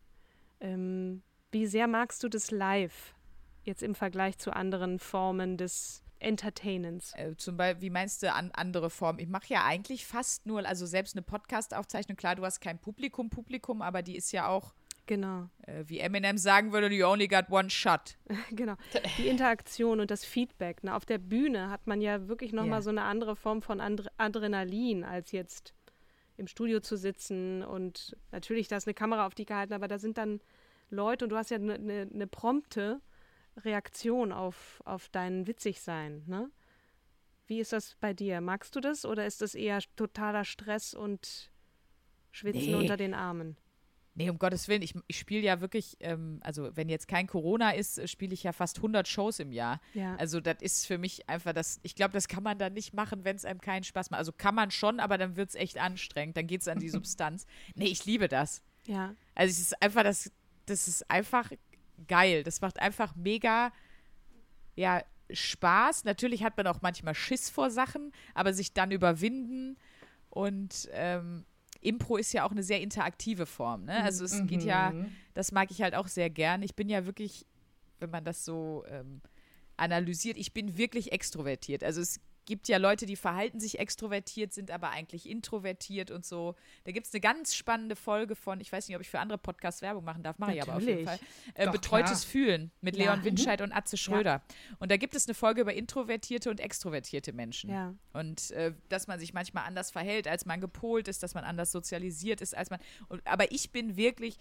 ähm, wie sehr magst du das live jetzt im Vergleich zu anderen Formen des Entertainens. Äh, zum Beispiel, wie meinst du an andere Formen? Ich mache ja eigentlich fast nur, also selbst eine Podcast-Aufzeichnung, klar, du hast kein Publikum, Publikum, aber die ist ja auch. Genau. Äh, wie Eminem sagen würde, you only got one shot. genau. Die Interaktion und das Feedback. Ne? Auf der Bühne hat man ja wirklich nochmal yeah. so eine andere Form von Adre Adrenalin, als jetzt im Studio zu sitzen und natürlich, da ist eine Kamera auf dich gehalten, aber da sind dann Leute und du hast ja eine ne, ne prompte Reaktion auf, auf dein Witzigsein, ne? Wie ist das bei dir? Magst du das oder ist das eher totaler Stress und Schwitzen nee. unter den Armen? Nee, um Gottes Willen, ich, ich spiele ja wirklich, ähm, also wenn jetzt kein Corona ist, spiele ich ja fast 100 Shows im Jahr. Ja. Also das ist für mich einfach das, ich glaube, das kann man dann nicht machen, wenn es einem keinen Spaß macht. Also kann man schon, aber dann wird es echt anstrengend, dann geht es an die Substanz. Nee, ich liebe das. Ja. Also es ist einfach das, das ist einfach geil. Das macht einfach mega, ja, Spaß. Natürlich hat man auch manchmal Schiss vor Sachen, aber sich dann überwinden und ähm, Impro ist ja auch eine sehr interaktive Form. Ne? Also es mhm. geht ja, mhm. das mag ich halt auch sehr gern. Ich bin ja wirklich, wenn man das so ähm, analysiert, ich bin wirklich extrovertiert. Also es gibt ja Leute, die verhalten sich extrovertiert, sind aber eigentlich introvertiert und so. Da gibt es eine ganz spannende Folge von, ich weiß nicht, ob ich für andere Podcasts Werbung machen darf, mache ich aber auf jeden Fall. Äh, Betreutes klar. Fühlen mit ja. Leon mhm. Winscheid und Atze Schröder. Ja. Und da gibt es eine Folge über introvertierte und extrovertierte Menschen. Ja. Und äh, dass man sich manchmal anders verhält, als man gepolt ist, dass man anders sozialisiert ist, als man. Und, aber ich bin wirklich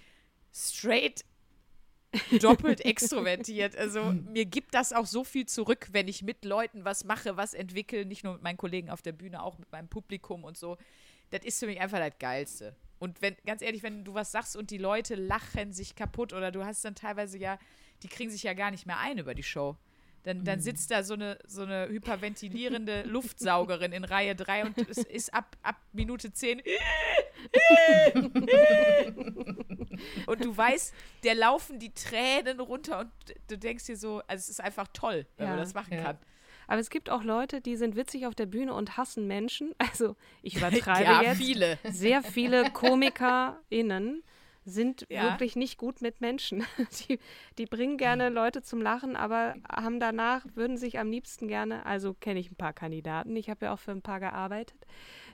straight doppelt extrovertiert. Also mir gibt das auch so viel zurück, wenn ich mit Leuten was mache, was entwickle, nicht nur mit meinen Kollegen auf der Bühne, auch mit meinem Publikum und so. Das ist für mich einfach das Geilste. Und wenn, ganz ehrlich, wenn du was sagst und die Leute lachen sich kaputt oder du hast dann teilweise ja, die kriegen sich ja gar nicht mehr ein über die Show. Dann, dann mhm. sitzt da so eine, so eine hyperventilierende Luftsaugerin in Reihe 3 und es ist ab, ab Minute 10. und du weißt, der laufen die Tränen runter und du denkst dir so, also es ist einfach toll, wenn ja, man das machen ja. kann. Aber es gibt auch Leute, die sind witzig auf der Bühne und hassen Menschen. Also ich übertreibe ja, jetzt. Viele. Sehr viele KomikerInnen sind ja. wirklich nicht gut mit Menschen. Die, die bringen gerne Leute zum Lachen, aber haben danach, würden sich am liebsten gerne, also kenne ich ein paar Kandidaten, ich habe ja auch für ein paar gearbeitet.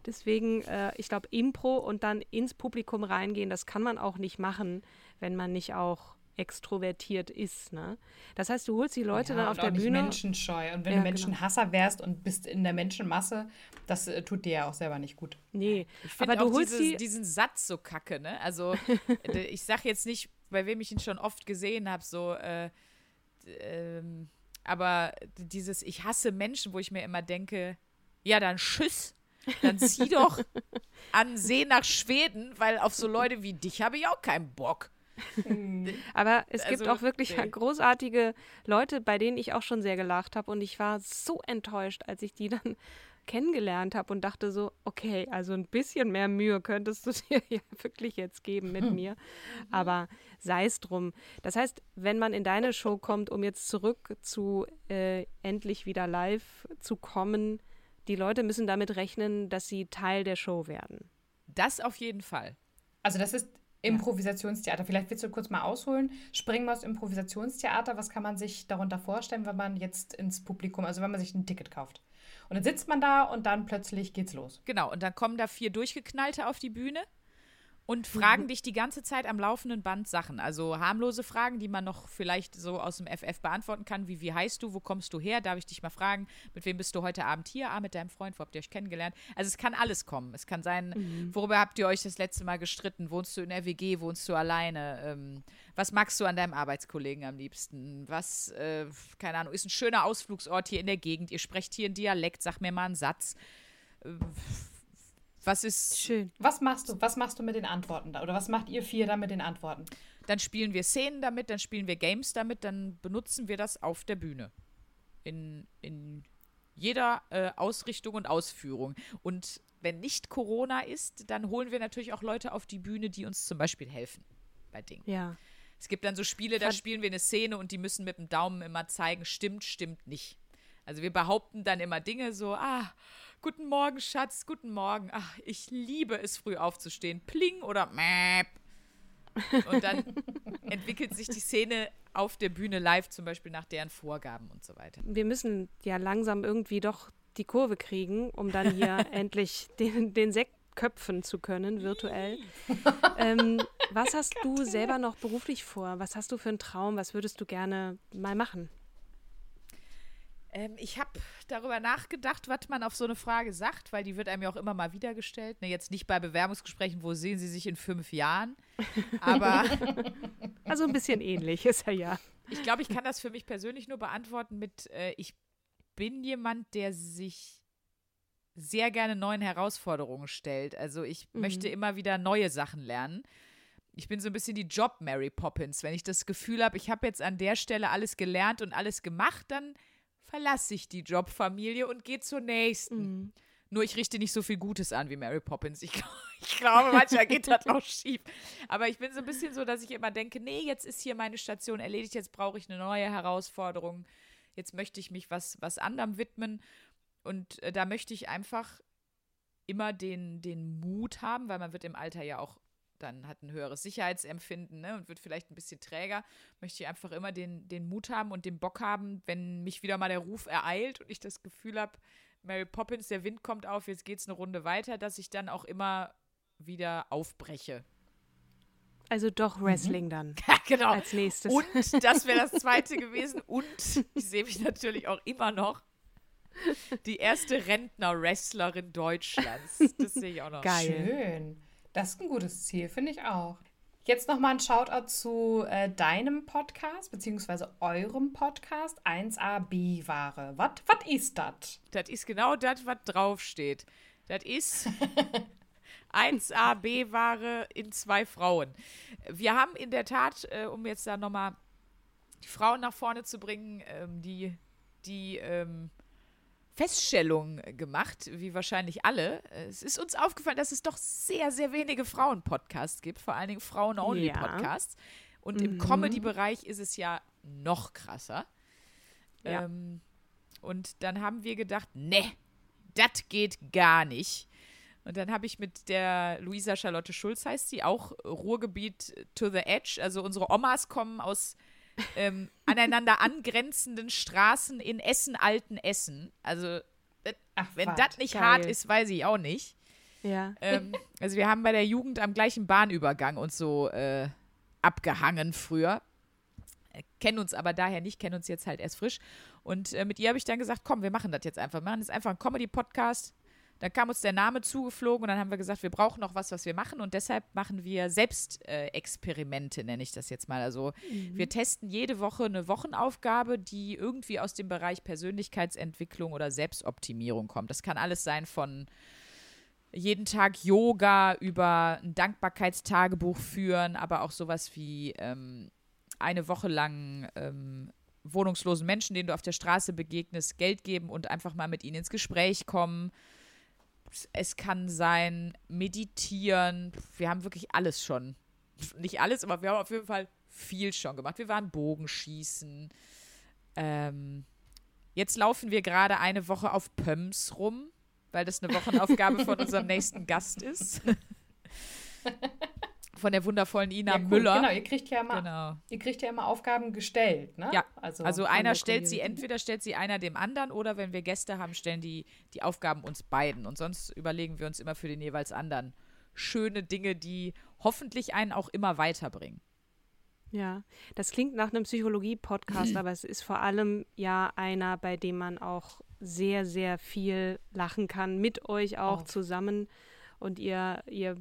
Deswegen, äh, ich glaube, Impro und dann ins Publikum reingehen, das kann man auch nicht machen, wenn man nicht auch extrovertiert ist. Ne? Das heißt, du holst die Leute ja, dann auf der Bühne. menschenscheu. Und wenn ja, du. Menschenhasser genau. wärst und bist in der Menschenmasse, das äh, tut dir ja auch selber nicht gut. Nee, ich aber du holst dieses, diesen Satz so kacke. Ne? Also ich sage jetzt nicht, bei wem ich ihn schon oft gesehen habe, so. Äh, ähm, aber dieses Ich hasse Menschen, wo ich mir immer denke, ja, dann Tschüss. Dann zieh doch an See nach Schweden, weil auf so Leute wie dich habe ich auch keinen Bock. Aber es also, gibt auch wirklich nee. großartige Leute, bei denen ich auch schon sehr gelacht habe. Und ich war so enttäuscht, als ich die dann kennengelernt habe und dachte so, okay, also ein bisschen mehr Mühe könntest du dir ja wirklich jetzt geben mit mir. Aber sei es drum. Das heißt, wenn man in deine Show kommt, um jetzt zurück zu äh, endlich wieder live zu kommen, die Leute müssen damit rechnen, dass sie Teil der Show werden. Das auf jeden Fall. Also das ist Improvisationstheater. Vielleicht willst du kurz mal ausholen. Springen wir aus Improvisationstheater. Was kann man sich darunter vorstellen, wenn man jetzt ins Publikum, also wenn man sich ein Ticket kauft? Und dann sitzt man da und dann plötzlich geht's los. Genau, und dann kommen da vier Durchgeknallte auf die Bühne und fragen dich die ganze Zeit am laufenden Band Sachen. Also harmlose Fragen, die man noch vielleicht so aus dem FF beantworten kann, wie wie heißt du, wo kommst du her, darf ich dich mal fragen, mit wem bist du heute Abend hier? Ah, mit deinem Freund, wo habt ihr euch kennengelernt? Also es kann alles kommen. Es kann sein, mhm. worüber habt ihr euch das letzte Mal gestritten? Wohnst du in der WG, wohnst du alleine? Ähm, was magst du an deinem Arbeitskollegen am liebsten? Was, äh, keine Ahnung, ist ein schöner Ausflugsort hier in der Gegend? Ihr sprecht hier einen Dialekt, sag mir mal einen Satz. Äh, was ist. Schön. Was machst du? Was machst du mit den Antworten da? Oder was macht ihr vier da mit den Antworten? Dann spielen wir Szenen damit, dann spielen wir Games damit, dann benutzen wir das auf der Bühne. In, in jeder äh, Ausrichtung und Ausführung. Und wenn nicht Corona ist, dann holen wir natürlich auch Leute auf die Bühne, die uns zum Beispiel helfen bei Dingen. Ja. Es gibt dann so Spiele, da spielen wir eine Szene und die müssen mit dem Daumen immer zeigen, stimmt, stimmt nicht. Also wir behaupten dann immer Dinge so, ah, Guten Morgen, Schatz, guten Morgen. Ach, ich liebe es, früh aufzustehen. Pling oder Mäp. Und dann entwickelt sich die Szene auf der Bühne live, zum Beispiel nach deren Vorgaben und so weiter. Wir müssen ja langsam irgendwie doch die Kurve kriegen, um dann hier endlich den, den Sekt köpfen zu können, virtuell. ähm, was hast du selber noch beruflich vor? Was hast du für einen Traum? Was würdest du gerne mal machen? Ähm, ich habe darüber nachgedacht, was man auf so eine Frage sagt, weil die wird einem ja auch immer mal wieder gestellt. Ne, jetzt nicht bei Bewerbungsgesprächen, wo sehen Sie sich in fünf Jahren, aber. also ein bisschen ähnlich ist er ja. Ich glaube, ich kann das für mich persönlich nur beantworten mit, äh, ich bin jemand, der sich sehr gerne neuen Herausforderungen stellt. Also ich mhm. möchte immer wieder neue Sachen lernen. Ich bin so ein bisschen die Job Mary Poppins. Wenn ich das Gefühl habe, ich habe jetzt an der Stelle alles gelernt und alles gemacht, dann verlasse ich die Jobfamilie und gehe zur nächsten. Mhm. Nur ich richte nicht so viel Gutes an wie Mary Poppins. Ich, ich glaube, manchmal geht das auch schief. Aber ich bin so ein bisschen so, dass ich immer denke, nee, jetzt ist hier meine Station erledigt, jetzt brauche ich eine neue Herausforderung. Jetzt möchte ich mich was, was anderem widmen. Und äh, da möchte ich einfach immer den, den Mut haben, weil man wird im Alter ja auch dann hat ein höheres Sicherheitsempfinden ne, und wird vielleicht ein bisschen träger, möchte ich einfach immer den, den Mut haben und den Bock haben, wenn mich wieder mal der Ruf ereilt und ich das Gefühl habe, Mary Poppins, der Wind kommt auf, jetzt geht es eine Runde weiter, dass ich dann auch immer wieder aufbreche. Also doch Wrestling mhm. dann. Ja, genau. Als nächstes. Und das wäre das zweite gewesen. Und ich sehe mich natürlich auch immer noch die erste Rentner-Wrestlerin Deutschlands. Das sehe ich auch noch. Geil. Schön. Das ist ein gutes Ziel, finde ich auch. Jetzt nochmal ein Shoutout zu äh, deinem Podcast, beziehungsweise eurem Podcast 1AB-Ware. Was ist das? Das ist genau das, was draufsteht. Das ist 1AB-Ware in zwei Frauen. Wir haben in der Tat, äh, um jetzt da nochmal die Frauen nach vorne zu bringen, ähm, die, die ähm, Feststellung gemacht, wie wahrscheinlich alle. Es ist uns aufgefallen, dass es doch sehr, sehr wenige Frauen-Podcasts gibt, vor allen Dingen Frauen-Only-Podcasts. Ja. Und mhm. im Comedy-Bereich ist es ja noch krasser. Ja. Ähm, und dann haben wir gedacht, ne, das geht gar nicht. Und dann habe ich mit der Luisa Charlotte Schulz, heißt sie, auch Ruhrgebiet to the Edge. Also unsere Omas kommen aus ähm, aneinander angrenzenden Straßen in Essen, Alten Essen. Also, Ach, wenn das nicht geil. hart ist, weiß ich auch nicht. Ja. Ähm, also, wir haben bei der Jugend am gleichen Bahnübergang uns so äh, abgehangen früher. Äh, kennen uns aber daher nicht, kennen uns jetzt halt erst frisch. Und äh, mit ihr habe ich dann gesagt: Komm, wir machen das jetzt einfach. Wir machen jetzt einfach einen Comedy-Podcast. Dann kam uns der Name zugeflogen und dann haben wir gesagt, wir brauchen noch was, was wir machen und deshalb machen wir Selbstexperimente, äh, nenne ich das jetzt mal. Also mhm. wir testen jede Woche eine Wochenaufgabe, die irgendwie aus dem Bereich Persönlichkeitsentwicklung oder Selbstoptimierung kommt. Das kann alles sein von jeden Tag Yoga über ein Dankbarkeitstagebuch führen, aber auch sowas wie ähm, eine Woche lang ähm, wohnungslosen Menschen, denen du auf der Straße begegnest, Geld geben und einfach mal mit ihnen ins Gespräch kommen es kann sein meditieren. Wir haben wirklich alles schon. Nicht alles, aber wir haben auf jeden Fall viel schon gemacht. Wir waren Bogenschießen. Ähm, jetzt laufen wir gerade eine Woche auf Pöms rum, weil das eine Wochenaufgabe von unserem nächsten Gast ist. von der wundervollen Ina ja, cool. Müller. Genau, ihr kriegt ja immer, genau. ihr kriegt ja immer Aufgaben gestellt, ne? Ja, also, also einer stellt sie, entweder stellt sie einer dem anderen oder wenn wir Gäste haben, stellen die die Aufgaben uns beiden. Und sonst überlegen wir uns immer für den jeweils anderen schöne Dinge, die hoffentlich einen auch immer weiterbringen. Ja, das klingt nach einem Psychologie-Podcast, aber es ist vor allem ja einer, bei dem man auch sehr, sehr viel lachen kann, mit euch auch Oh. zusammen. Und ihr, ihr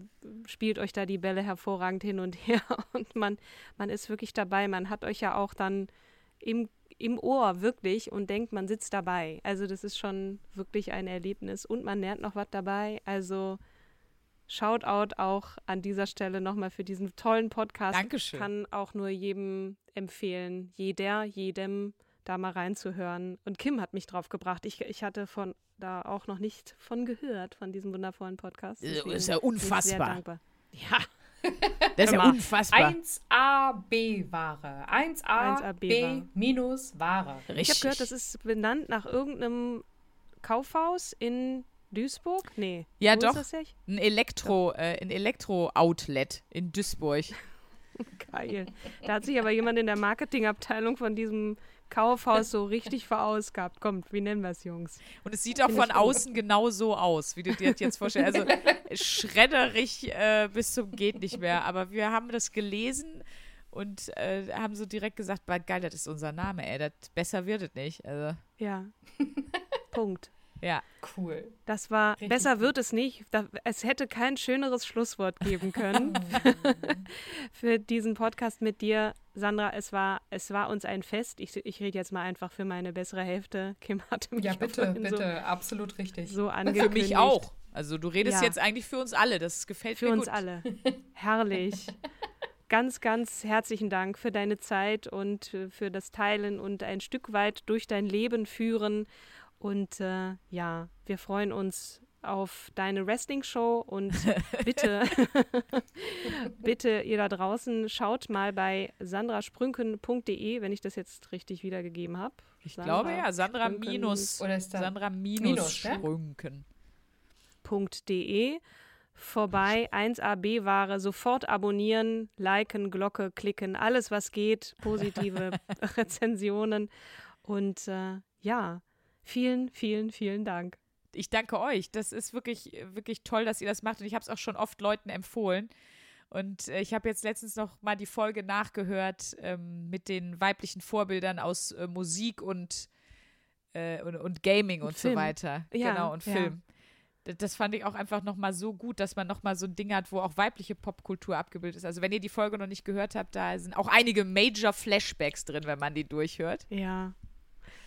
spielt euch da die Bälle hervorragend hin und her und man, man ist wirklich dabei. Man hat euch ja auch dann im, im Ohr wirklich und denkt, man sitzt dabei. Also das ist schon wirklich ein Erlebnis und man lernt noch was dabei. Also Shoutout auch an dieser Stelle nochmal für diesen tollen Podcast. Dankeschön. Kann auch nur jedem empfehlen, jeder, jedem da mal reinzuhören. Und Kim hat mich drauf gebracht. Ich, ich hatte von da auch noch nicht von gehört, von diesem wundervollen Podcast. Äh, Deswegen ist ja unfassbar. dankbar. Ja, Das ist ja unfassbar. 1AB-Ware. 1AB-Ware. 1AB-Ware. ich habe Richtig. gehört, das ist benannt nach irgendeinem Kaufhaus in Duisburg. Nee. Ja, wo doch. Ist das echt? Ein Elektro, äh, ein Elektro-Outlet in Duisburg. Geil. Da hat sich aber jemand in der Marketingabteilung von diesem Kaufhaus so richtig verausgabt. Kommt, wie nennen wir es, Jungs? Und es sieht auch Finde von ich gut. außen genau so aus, wie du dir das jetzt vorstellst. Also schredderig äh, bis zum geht nicht mehr. Aber wir haben das gelesen und äh, haben so direkt gesagt, "Bah, geil, das ist unser Name, ey. Das, besser wird es nicht. Also, Ja. Punkt. Ja. Cool. Das war, Richtig besser wird es nicht. Da, es hätte kein schöneres Schlusswort geben können für diesen Podcast mit dir. Sandra, es war, es war uns ein Fest. Ich, ich rede jetzt mal einfach für meine bessere Hälfte. Kim hatte mich Ja, bitte, bitte. Absolut richtig. So, so Für angekündigt. mich auch. Also du redest Ja. jetzt eigentlich für uns alle. Das gefällt Für mir uns gut. alle. Herrlich. Ganz, ganz herzlichen Dank für deine Zeit und für das Teilen und ein Stück weit durch dein Leben führen. Und äh, ja, wir freuen uns auf deine Wrestling-Show und bitte, bitte ihr da draußen schaut mal bei sandrasprünken.de, wenn ich das jetzt richtig wiedergegeben habe. Ich glaube ja, Sandra Sprünken- minus, Oder ist da Sandra minus, Minus, ne? Sprünken. www.de vorbei, 1AB-Ware, sofort abonnieren, liken, Glocke klicken, alles was geht, positive Rezensionen und äh, ja, vielen, vielen, vielen Dank. Ich danke euch. Das ist wirklich, wirklich toll, dass ihr das macht. Und ich habe es auch schon oft Leuten empfohlen. Und äh, ich habe jetzt letztens noch mal die Folge nachgehört ähm, mit den weiblichen Vorbildern aus äh, Musik und, äh, und, und Gaming und, so Film. weiter. Ja, genau, und ja. Film. D- Das fand ich auch einfach noch mal so gut, dass man noch mal so ein Ding hat, wo auch weibliche Popkultur abgebildet ist. Also wenn ihr die Folge noch nicht gehört habt, da sind auch einige Major Flashbacks drin, wenn man die durchhört. Ja.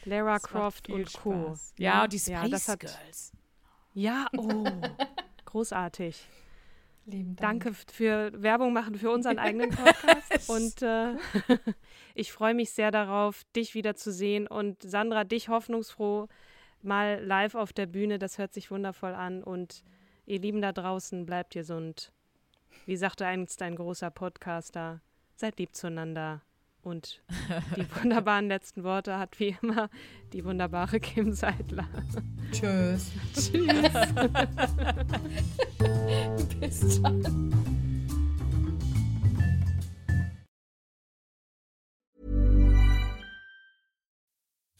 Lara Das Croft und Co. Spaß. Ja, und die ja, Spice das hat, Girls. Ja, oh, großartig. Lieben Dank. Danke für Werbung machen für unseren eigenen Podcast. und äh, ich freue mich sehr darauf, dich wieder zu sehen. Und Sandra, dich hoffnungsfroh mal live auf der Bühne. Das hört sich wundervoll an. Und ihr Lieben da draußen, bleibt gesund. Wie sagte einst ein großer Podcaster, seid lieb zueinander. Und die wunderbaren letzten Worte hat wie immer die wunderbare Kim Seidler. Tschüss. Tschüss. Bis dann.